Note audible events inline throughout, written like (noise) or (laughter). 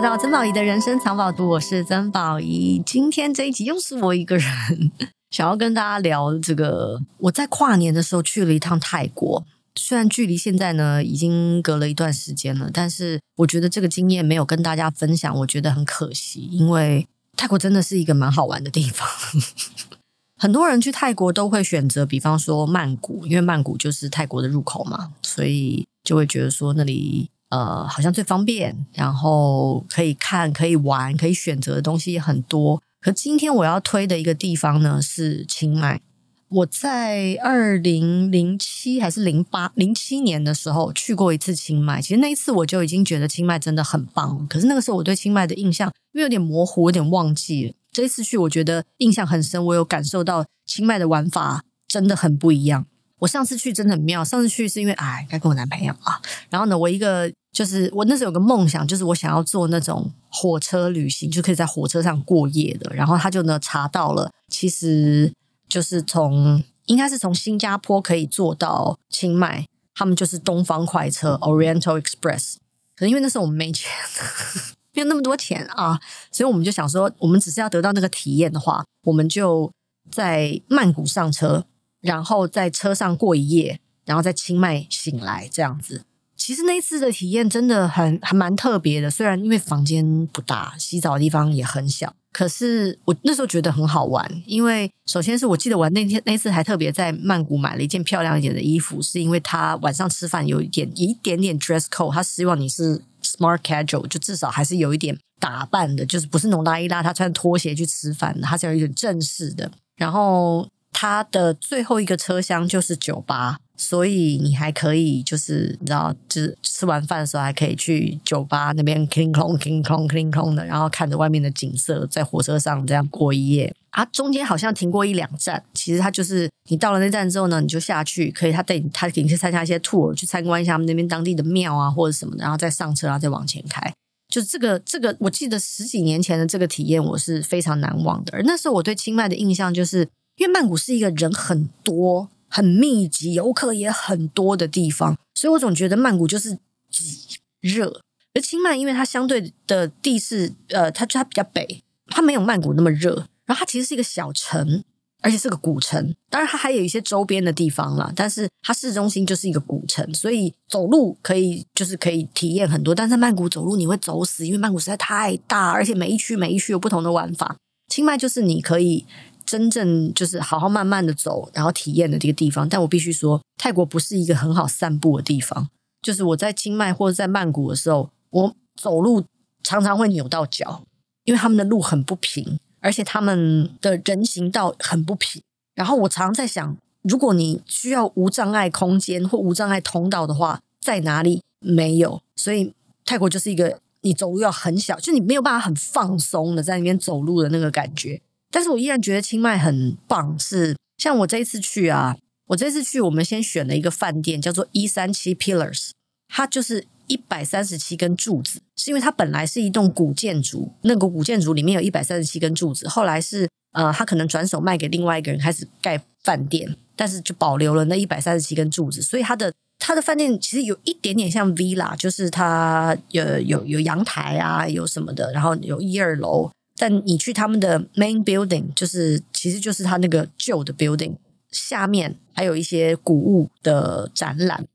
来到曾宝仪的人生藏宝图，我是曾宝仪。今天这一集又是我一个人，想要跟大家聊这个。我在跨年的时候去了一趟泰国，虽然距离现在呢已经隔了一段时间了，但是我觉得这个经验没有跟大家分享，我觉得很可惜，因为泰国真的是一个蛮好玩的地方。(laughs) 很多人去泰国都会选择，比方说曼谷，因为曼谷就是泰国的入口嘛，所以就会觉得说那里。呃，好像最方便，然后可以看、可以玩、可以选择的东西也很多。可今天我要推的一个地方呢是清迈。我在二零零七还是零八零七年的时候去过一次清迈，其实那一次我就已经觉得清迈真的很棒。可是那个时候我对清迈的印象因为有点模糊，有点忘记了。这一次去，我觉得印象很深，我有感受到清迈的玩法真的很不一样。我上次去真的很妙，上次去是因为哎，该跟我男朋友啊，然后呢，我一个。就是我那时候有个梦想，就是我想要做那种火车旅行，就可以在火车上过夜的。然后他就呢查到了，其实就是从应该是从新加坡可以坐到清迈，他们就是东方快车 Oriental Express。可是因为那时候我们没钱，(laughs) 没有那么多钱啊，所以我们就想说，我们只是要得到那个体验的话，我们就在曼谷上车，然后在车上过一夜，然后在清迈醒来这样子。其实那一次的体验真的很还蛮特别的，虽然因为房间不大，洗澡的地方也很小，可是我那时候觉得很好玩。因为首先是我记得我那天那次还特别在曼谷买了一件漂亮一点的衣服，是因为他晚上吃饭有一点一点点 dress code，他希望你是 smart casual，就至少还是有一点打扮的，就是不是浓拉一拉他穿拖鞋去吃饭，他是有一点正式的。然后他的最后一个车厢就是酒吧。所以你还可以，就是你知道，就是吃完饭的时候还可以去酒吧那边 klingon klingon klingon 的，然后看着外面的景色，在火车上这样过一夜。啊，中间好像停过一两站，其实它就是你到了那站之后呢，你就下去，可以他带你，他给你去参加一些 tour，去参观一下他们那边当地的庙啊或者什么的，然后再上车，然后再往前开。就是这个这个，我记得十几年前的这个体验，我是非常难忘的。而那时候我对清迈的印象，就是因为曼谷是一个人很多。很密集，游客也很多的地方，所以我总觉得曼谷就是挤热。而清迈因为它相对的地势，呃，它它比较北，它没有曼谷那么热。然后它其实是一个小城，而且是个古城。当然它还有一些周边的地方啦，但是它市中心就是一个古城，所以走路可以就是可以体验很多。但是曼谷走路你会走死，因为曼谷实在太大，而且每一区每一区有不同的玩法。清迈就是你可以。真正就是好好慢慢的走，然后体验的这个地方。但我必须说，泰国不是一个很好散步的地方。就是我在清迈或者在曼谷的时候，我走路常常会扭到脚，因为他们的路很不平，而且他们的人行道很不平。然后我常常在想，如果你需要无障碍空间或无障碍通道的话，在哪里？没有。所以泰国就是一个你走路要很小，就你没有办法很放松的在那边走路的那个感觉。但是我依然觉得清迈很棒，是像我这一次去啊，我这次去，我们先选了一个饭店，叫做一三七 Pillars，它就是一百三十七根柱子，是因为它本来是一栋古建筑，那个古建筑里面有一百三十七根柱子，后来是呃，他可能转手卖给另外一个人，开始盖饭店，但是就保留了那一百三十七根柱子，所以它的它的饭店其实有一点点像 Villa，就是它有有有阳台啊，有什么的，然后有一二楼。但你去他们的 main building，就是其实就是他那个旧的 building，下面还有一些古物的展览。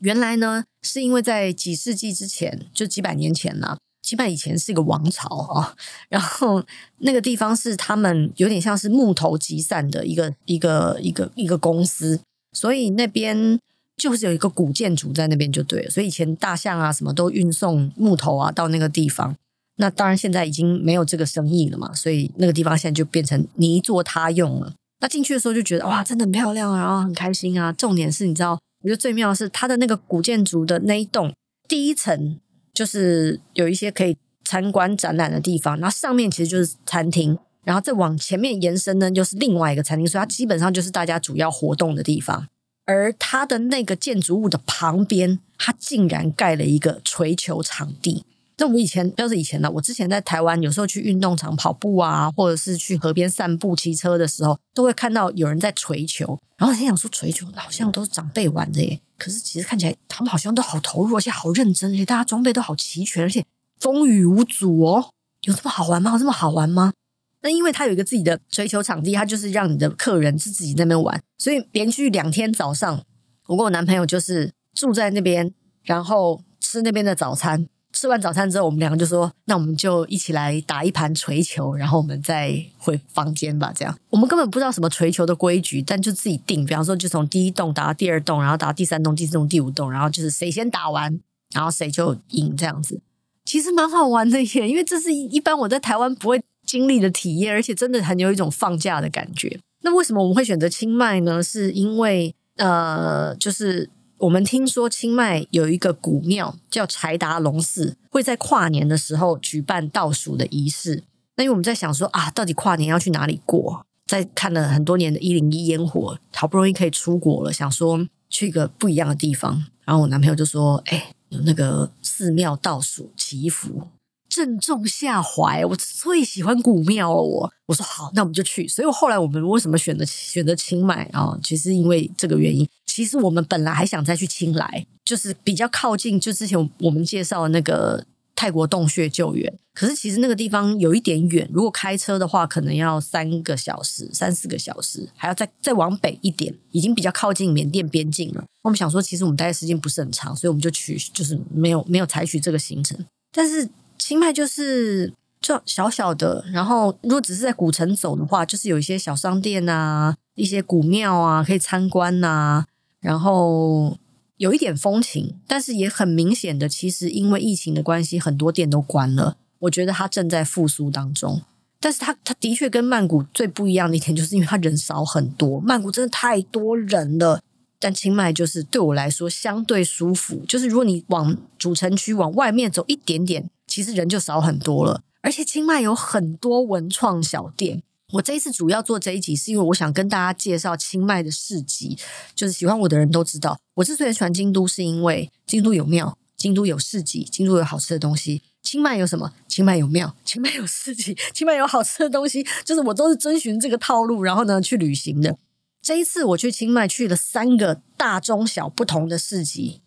原来呢，是因为在几世纪之前，就几百年前呢，清迈以前是一个王朝啊，(laughs) 然后那个地方是他们有点像是木头集散的一个一个一个一个公司，所以那边就是有一个古建筑在那边就对了，所以以前大象啊什么都运送木头啊到那个地方。那当然，现在已经没有这个生意了嘛，所以那个地方现在就变成你一作他用了。那进去的时候就觉得哇，真的很漂亮啊，然后很开心啊。重点是你知道，我觉得最妙的是它的那个古建筑的那一栋第一层，就是有一些可以参观展览的地方，然后上面其实就是餐厅，然后再往前面延伸呢，就是另外一个餐厅，所以它基本上就是大家主要活动的地方。而它的那个建筑物的旁边，它竟然盖了一个槌球场地。那我以前要是以前呢，我之前在台湾有时候去运动场跑步啊，或者是去河边散步、骑车的时候，都会看到有人在捶球。然后我心想说，捶球好像都是长辈玩的耶，可是其实看起来他们好像都好投入，而且好认真，而且大家装备都好齐全，而且风雨无阻哦。有这么好玩吗？有这么好玩吗？那因为他有一个自己的捶球场地，他就是让你的客人是自己在那边玩，所以连续两天早上，我跟我男朋友就是住在那边，然后吃那边的早餐。吃完早餐之后，我们两个就说：“那我们就一起来打一盘槌球，然后我们再回房间吧。”这样，我们根本不知道什么槌球的规矩，但就自己定。比方说，就从第一栋打到第二栋，然后打到第三栋、第四栋、第五栋，然后就是谁先打完，然后谁就赢这样子。其实蛮好玩的耶，因为这是一般我在台湾不会经历的体验，而且真的很有一种放假的感觉。那为什么我们会选择清迈呢？是因为呃，就是。我们听说清迈有一个古庙叫柴达隆寺，会在跨年的时候举办倒数的仪式。那因为我们在想说啊，到底跨年要去哪里过？在看了很多年的一零一烟火，好不容易可以出国了，想说去一个不一样的地方。然后我男朋友就说：“哎，有那个寺庙倒数祈福。”正中下怀，我最喜欢古庙了。我我说好，那我们就去。所以后来我们为什么选择选择清迈啊？其实因为这个原因。其实我们本来还想再去清莱，就是比较靠近，就之前我们介绍的那个泰国洞穴救援。可是其实那个地方有一点远，如果开车的话，可能要三个小时、三四个小时，还要再再往北一点，已经比较靠近缅甸边境了。我们想说，其实我们待的时间不是很长，所以我们就去，就是没有没有采取这个行程，但是。清迈就是就小小的，然后如果只是在古城走的话，就是有一些小商店啊，一些古庙啊可以参观呐、然后有一点风情，但是也很明显的，其实因为疫情的关系，很多店都关了。我觉得它正在复苏当中，但是它它的确跟曼谷最不一样的一点，就是因为它人少很多，曼谷真的太多人了。但清迈就是对我来说相对舒服，就是如果你往主城区往外面走一点点。其实人就少很多了，而且清迈有很多文创小店。我这一次主要做这一集，是因为我想跟大家介绍清迈的市集。就是喜欢我的人都知道，我之所以喜欢京都，是因为京都有庙，京都有市集，京都有好吃的东西。清迈有什么？清迈有庙，清迈有市集，清迈有好吃的东西。就是我都是遵循这个套路，然后呢去旅行的。这一次我去清迈，去了三个大中小不同的市集。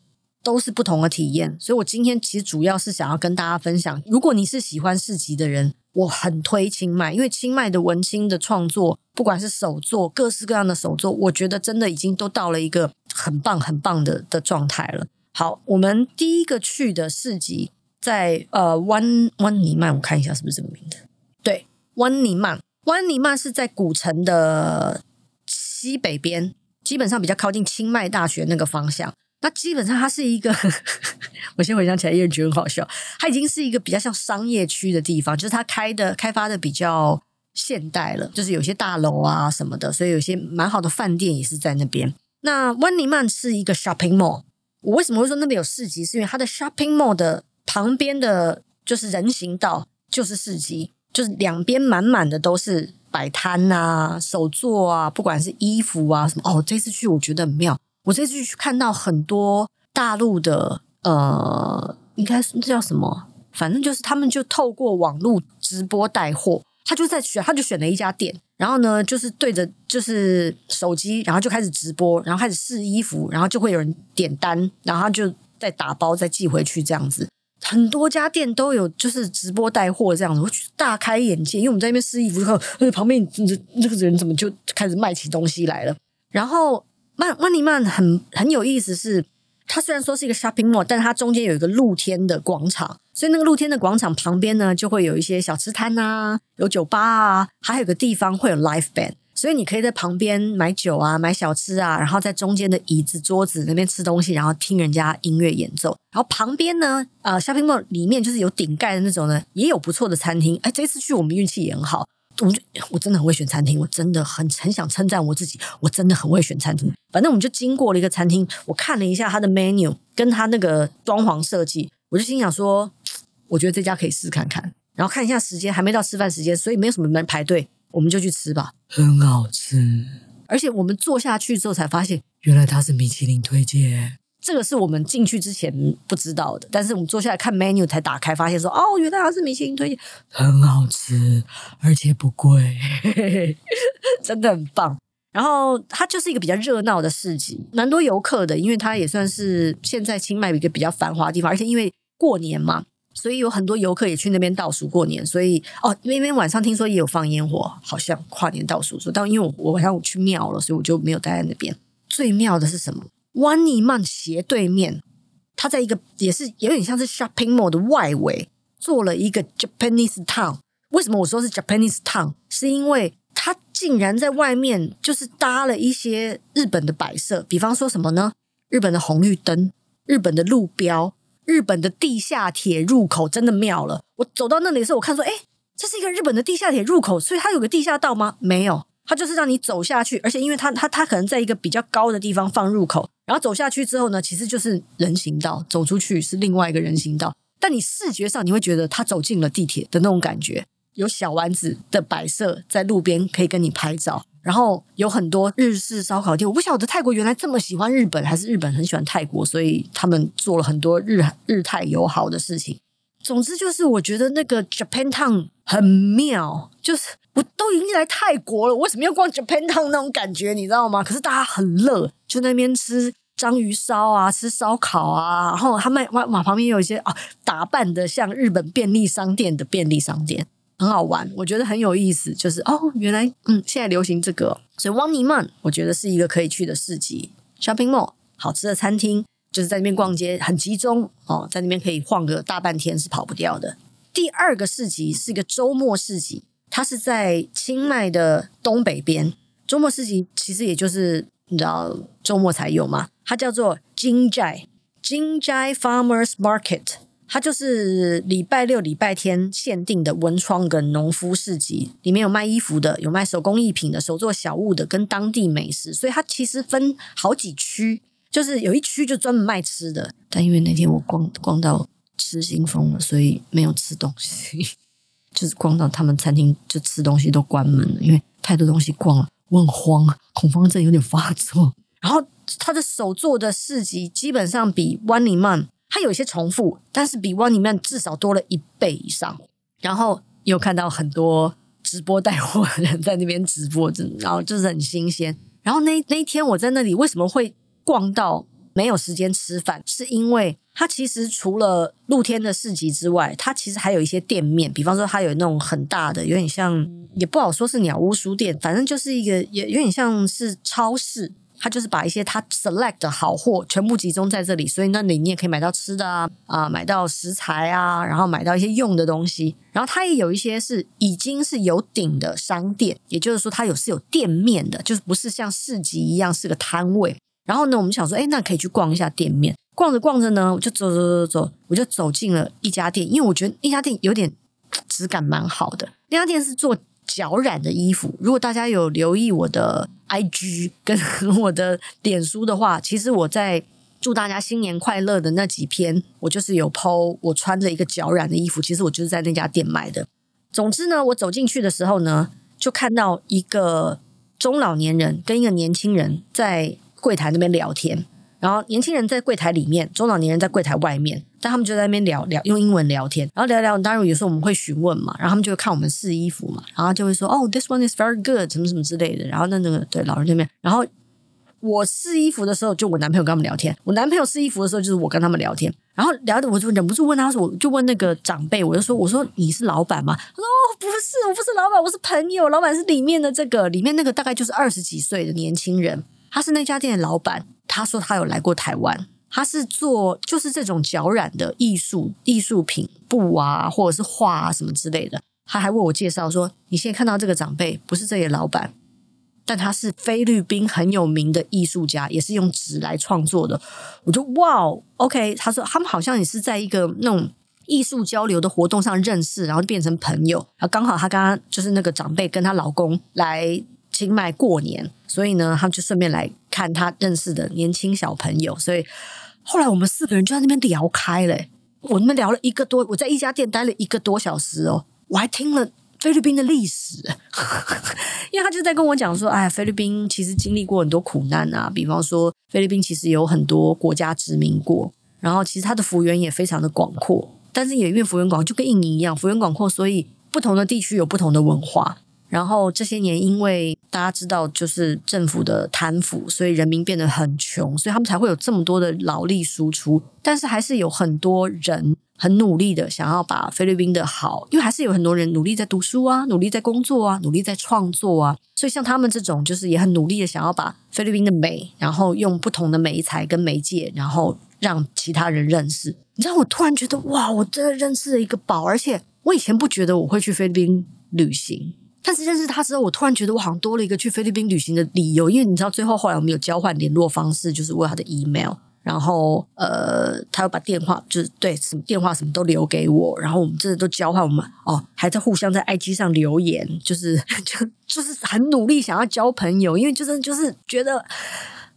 都是不同的体验，所以我今天其实主要是想要跟大家分享。如果你是喜欢市集的人，我很推清迈，因为清迈的文青的创作，不管是手作，各式各样的手作，我觉得真的已经都到了一个很棒很棒的的状态了。好，我们第一个去的市集在呃湾湾尼曼，我看一下是不是这个名字？对，湾尼曼，湾尼曼是在古城的西北边，基本上比较靠近清迈大学那个方向。它基本上，它是一个，(laughs) 我先回想起来，也觉得很好笑。它已经是一个比较像商业区的地方，就是它开的开发的比较现代了，就是有些大楼啊什么的，所以有些蛮好的饭店也是在那边。那湾尼曼是一个 shopping mall，我为什么会说那边有市集？是因为它的 shopping mall 的旁边的就是人行道就是市集，就是两边满满的都是摆摊啊、手作啊，不管是衣服啊什么。哦，这次去我觉得很妙。我这次去看到很多大陆的，呃，应该是这叫什么？反正就是他们就透过网络直播带货，他就在选，他就选了一家店，然后呢，就是对着就是手机，然后就开始直播，然后开始试衣服，然后就会有人点单，然后他就再打包再寄回去这样子。很多家店都有就是直播带货这样子，我大开眼界，因为我们在那边试衣服，然后旁边那个人怎么就开始卖起东西来了，然后。曼湾尼曼很很有意思是，是它虽然说是一个 shopping mall，但它中间有一个露天的广场，所以那个露天的广场旁边呢，就会有一些小吃摊啊，有酒吧啊，还有个地方会有 live band，所以你可以在旁边买酒啊，买小吃啊，然后在中间的椅子桌子那边吃东西，然后听人家音乐演奏，然后旁边呢，呃，shopping mall 里面就是有顶盖的那种呢，也有不错的餐厅。哎，这次去我们运气也很好。我就我真的很会选餐厅，我真的很很想称赞我自己，我真的很会选餐厅。反正我们就经过了一个餐厅，我看了一下它的 menu，跟它那个装潢设计，我就心想说，我觉得这家可以试看看。然后看一下时间，还没到吃饭时间，所以没有什么人排队，我们就去吃吧。很好吃，而且我们坐下去之后才发现，原来它是米其林推荐。这个是我们进去之前不知道的，但是我们坐下来看 menu 才打开，发现说哦，原来它是米其林推荐，很好吃，而且不贵，(laughs) 真的很棒。然后它就是一个比较热闹的市集，蛮多游客的，因为它也算是现在清迈一个比较繁华的地方，而且因为过年嘛，所以有很多游客也去那边倒数过年。所以哦，那边晚上听说也有放烟火，好像跨年倒数。说，但因为我我晚上我去庙了，所以我就没有待在那边。最妙的是什么？湾尼曼斜对面，它在一个也是有点像是 shopping mall 的外围，做了一个 Japanese town。为什么我说是 Japanese town？是因为它竟然在外面就是搭了一些日本的摆设，比方说什么呢？日本的红绿灯、日本的路标、日本的地下铁入口，真的妙了。我走到那里的时候，我看说，哎，这是一个日本的地下铁入口，所以它有个地下道吗？没有。它就是让你走下去，而且因为它它它可能在一个比较高的地方放入口，然后走下去之后呢，其实就是人行道，走出去是另外一个人行道。但你视觉上你会觉得它走进了地铁的那种感觉，有小丸子的摆设在路边可以跟你拍照，然后有很多日式烧烤店。我不晓得泰国原来这么喜欢日本，还是日本很喜欢泰国，所以他们做了很多日日泰友好的事情。总之就是我觉得那个 Japan Town 很妙，就是。我都已经来泰国了，为什么要逛 Japan Town 那种感觉？你知道吗？可是大家很热，就那边吃章鱼烧啊，吃烧烤啊，然后他们往往旁边有一些啊，打扮的像日本便利商店的便利商店，很好玩，我觉得很有意思。就是哦，原来嗯，现在流行这个，所以 One Niman 我觉得是一个可以去的市集，Shopping Mall 好吃的餐厅，就是在那边逛街很集中哦，在那边可以晃个大半天是跑不掉的。第二个市集是一个周末市集。它是在清迈的东北边，周末市集其实也就是你知道周末才有嘛。它叫做金寨金寨 Farmers Market，它就是礼拜六、礼拜天限定的文创跟农夫市集，里面有卖衣服的，有卖手工艺品的，手做小物的，跟当地美食。所以它其实分好几区，就是有一区就专门卖吃的。但因为那天我逛逛到吃心疯了，所以没有吃东西。就是逛到他们餐厅，就吃东西都关门了，因为太多东西逛了，我很慌，恐慌症有点发作。然后他的手做的市集基本上比 One Niman 它有一些重复，但是比 One Man 至少多了一倍以上。然后又看到很多直播带货的人在那边直播，然后就是很新鲜。然后那那一天我在那里为什么会逛到没有时间吃饭？是因为。它其实除了露天的市集之外，它其实还有一些店面，比方说它有那种很大的，有点像，也不好说是鸟屋书店，反正就是一个也有点像是超市。它就是把一些它 select 的好货全部集中在这里，所以那里你也可以买到吃的啊，啊，买到食材啊，然后买到一些用的东西。然后它也有一些是已经是有顶的商店，也就是说它有是有店面的，就是不是像市集一样是个摊位。然后呢，我们想说，哎，那可以去逛一下店面。逛着逛着呢，我就走走走走，我就走进了一家店，因为我觉得那家店有点质感蛮好的。那家店是做脚染的衣服。如果大家有留意我的 IG 跟我的脸书的话，其实我在祝大家新年快乐的那几篇，我就是有 po 我穿着一个脚染的衣服。其实我就是在那家店买的。总之呢，我走进去的时候呢，就看到一个中老年人跟一个年轻人在柜台那边聊天。然后年轻人在柜台里面，中老年人在柜台外面，但他们就在那边聊聊，用英文聊天。然后聊聊，当然有时候我们会询问嘛，然后他们就会看我们试衣服嘛，然后就会说：“哦，this one is very good，什么什么之类的。”然后那那个对老人那边，然后我试衣服的时候，就我男朋友跟他们聊天；我男朋友试衣服的时候，就是我跟他们聊天。然后聊的我就忍不住问他说：“我就问那个长辈，我就说：我说你是老板吗？”他说：“哦，不是，我不是老板，我是朋友。老板是里面的这个，里面那个大概就是二十几岁的年轻人，他是那家店的老板。”他说他有来过台湾，他是做就是这种脚染的艺术艺术品布啊，或者是画啊什么之类的。他还为我介绍说，你现在看到这个长辈不是这里的老板，但他是菲律宾很有名的艺术家，也是用纸来创作的。我就哇，OK。他说他们好像也是在一个那种艺术交流的活动上认识，然后变成朋友。然后刚好他刚刚就是那个长辈跟她老公来。清迈过年，所以呢，他就顺便来看他认识的年轻小朋友。所以后来我们四个人就在那边聊开了，我们聊了一个多，我在一家店待了一个多小时哦，我还听了菲律宾的历史，(laughs) 因为他就在跟我讲说，哎，菲律宾其实经历过很多苦难啊，比方说菲律宾其实有很多国家殖民过，然后其实它的幅员也非常的广阔，但是也因为幅员广，就跟印尼一样，幅员广阔，所以不同的地区有不同的文化。然后这些年，因为大家知道，就是政府的贪腐，所以人民变得很穷，所以他们才会有这么多的劳力输出。但是还是有很多人很努力的想要把菲律宾的好，因为还是有很多人努力在读书啊，努力在工作啊，努力在创作啊。所以像他们这种，就是也很努力的想要把菲律宾的美，然后用不同的媒材跟媒介，然后让其他人认识。你知道，我突然觉得哇，我真的认识了一个宝，而且我以前不觉得我会去菲律宾旅行。但是认识他之后，我突然觉得我好像多了一个去菲律宾旅行的理由，因为你知道，最后后来我们有交换联络方式，就是为他的 email，然后呃，他又把电话，就是对什么电话什么都留给我，然后我们真的都交换，我们哦还在互相在 IG 上留言，就是就就是很努力想要交朋友，因为就是就是觉得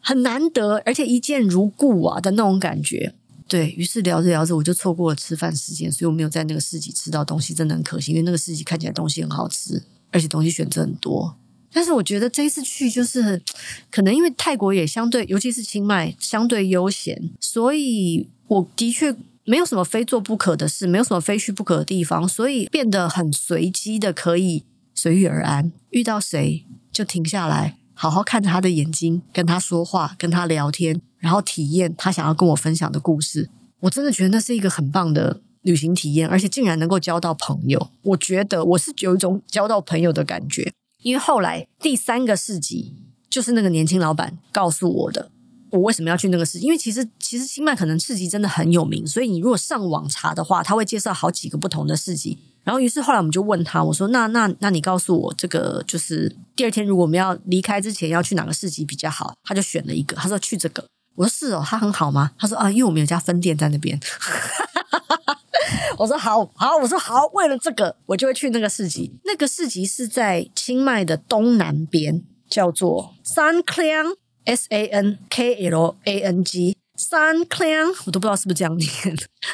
很难得，而且一见如故啊的那种感觉。对，于是聊着聊着，我就错过了吃饭时间，所以我没有在那个市集吃到东西，真的很可惜，因为那个市集看起来东西很好吃。而且东西选择很多，但是我觉得这一次去就是可能因为泰国也相对，尤其是清迈相对悠闲，所以我的确没有什么非做不可的事，没有什么非去不可的地方，所以变得很随机的，可以随遇而安。遇到谁就停下来，好好看着他的眼睛，跟他说话，跟他聊天，然后体验他想要跟我分享的故事。我真的觉得那是一个很棒的。旅行体验，而且竟然能够交到朋友，我觉得我是有一种交到朋友的感觉。因为后来第三个市集就是那个年轻老板告诉我的，我为什么要去那个市？因为其实其实清迈可能市集真的很有名，所以你如果上网查的话，他会介绍好几个不同的市集。然后于是后来我们就问他，我说：“那那那你告诉我，这个就是第二天如果我们要离开之前要去哪个市集比较好？”他就选了一个，他说去这个。我说：“是哦，他很好吗？”他说：“啊，因为我们有家分店在那边。” (laughs) (laughs) 我说好好，我说好，为了这个，我就会去那个市集。那个市集是在清迈的东南边，叫做 San Klang，S A N K L A N G，San Klan，我都不知道是不是这样念，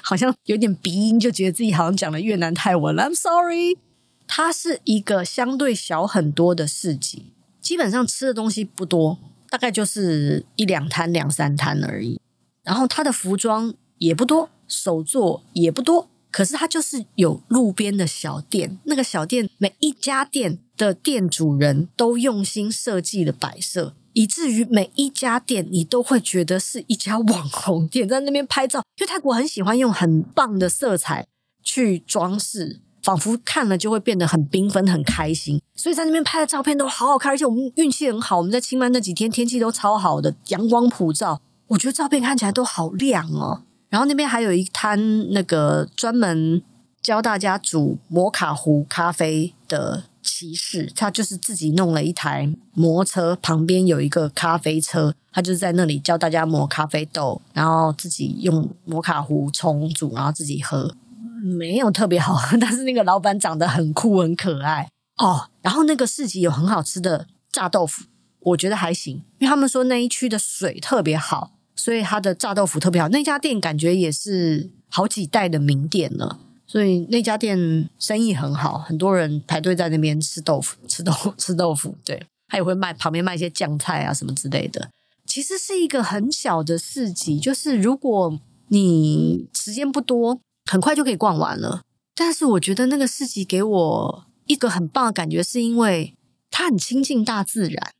好像有点鼻音，就觉得自己好像讲了越南泰文了。I'm sorry，它是一个相对小很多的市集，基本上吃的东西不多，大概就是一两摊、两三摊而已。然后它的服装也不多。手作也不多，可是它就是有路边的小店。那个小店每一家店的店主人都用心设计了摆设，以至于每一家店你都会觉得是一家网红店，在那边拍照。因为泰国很喜欢用很棒的色彩去装饰，仿佛看了就会变得很缤纷、很开心。所以在那边拍的照片都好好看，而且我们运气很好，我们在清迈那几天天气都超好的，阳光普照，我觉得照片看起来都好亮哦。然后那边还有一摊那个专门教大家煮摩卡壶咖啡的骑士，他就是自己弄了一台摩托车，旁边有一个咖啡车，他就是在那里教大家磨咖啡豆，然后自己用摩卡壶冲煮，然后自己喝，没有特别好喝，(laughs) 但是那个老板长得很酷很可爱哦。然后那个市集有很好吃的炸豆腐，我觉得还行，因为他们说那一区的水特别好。所以他的炸豆腐特别好，那家店感觉也是好几代的名店了，所以那家店生意很好，很多人排队在那边吃豆腐，吃豆腐吃豆腐。对，他也会卖旁边卖一些酱菜啊什么之类的。其实是一个很小的市集，就是如果你时间不多，很快就可以逛完了。但是我觉得那个市集给我一个很棒的感觉，是因为它很亲近大自然。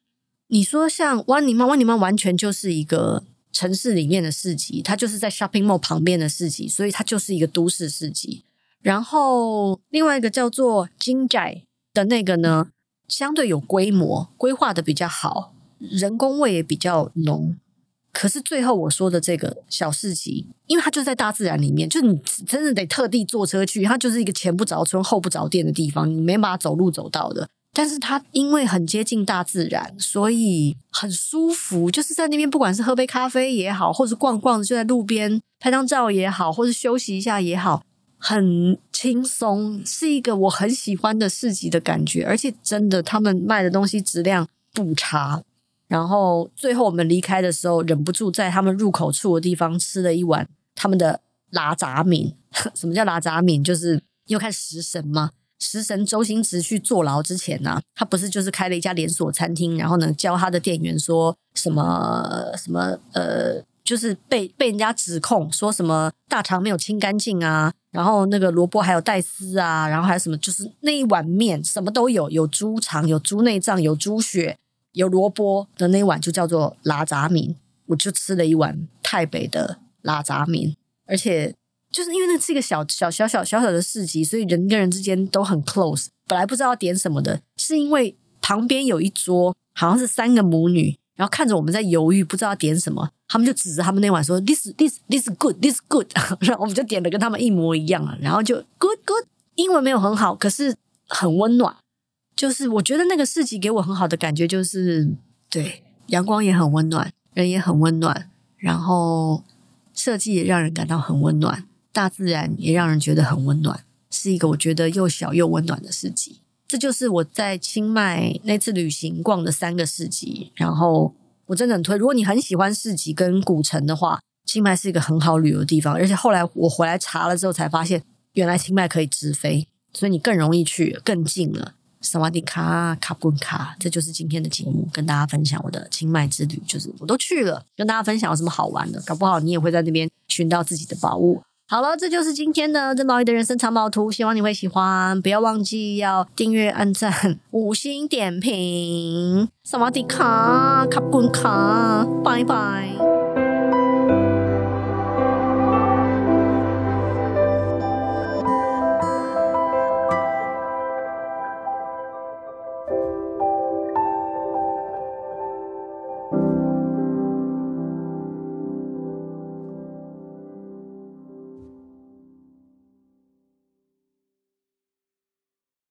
你说像湾尼曼，湾尼曼完全就是一个。城市里面的市集，它就是在 shopping mall 旁边的市集，所以它就是一个都市市集。然后另外一个叫做金寨的那个呢，相对有规模，规划的比较好，人工味也比较浓。可是最后我说的这个小市集，因为它就在大自然里面，就你真的得特地坐车去，它就是一个前不着村后不着店的地方，你没办法走路走到的。但是它因为很接近大自然，所以很舒服。就是在那边，不管是喝杯咖啡也好，或者逛逛就在路边拍张照也好，或者休息一下也好，很轻松，是一个我很喜欢的市集的感觉。而且真的，他们卖的东西质量不差。然后最后我们离开的时候，忍不住在他们入口处的地方吃了一碗他们的拉杂米。(laughs) 什么叫拉杂米？就是因为看食神吗？食神周星驰去坐牢之前呢、啊，他不是就是开了一家连锁餐厅，然后呢教他的店员说什么什么呃，就是被被人家指控说什么大肠没有清干净啊，然后那个萝卜还有带丝啊，然后还有什么，就是那一碗面什么都有，有猪肠，有猪内脏，有猪血，有萝卜的那一碗就叫做拉杂面。我就吃了一碗泰北的拉杂面，而且就是因为那是一个小小小小小小的市集，所以人跟人之间都很 close。本来不知道点什么的，是因为旁边有一桌好像是三个母女，然后看着我们在犹豫，不知道点什么，他们就指着他们那碗说：“This this this good this good。(laughs) ”然后我们就点的跟他们一模一样啊，然后就 good good。英文没有很好，可是很温暖。就是我觉得那个市集给我很好的感觉，就是对阳光也很温暖。人也很温暖，然后设计也让人感到很温暖，大自然也让人觉得很温暖，是一个我觉得又小又温暖的市集。这就是我在清迈那次旅行逛的三个市集，然后我真的很推。如果你很喜欢市集跟古城的话，清迈是一个很好旅游的地方。而且后来我回来查了之后才发现，原来清迈可以直飞，所以你更容易去，更近了。萨瓦迪卡，卡布卡，这就是今天的节目，跟大家分享我的清迈之旅，就是我都去了，跟大家分享有什么好玩的，搞不好你也会在那边寻到自己的宝物。好了，这就是今天的郑宝仪的人生藏宝图，希望你会喜欢，不要忘记要订阅、按赞、五星点评。萨瓦迪卡，卡布卡，拜拜。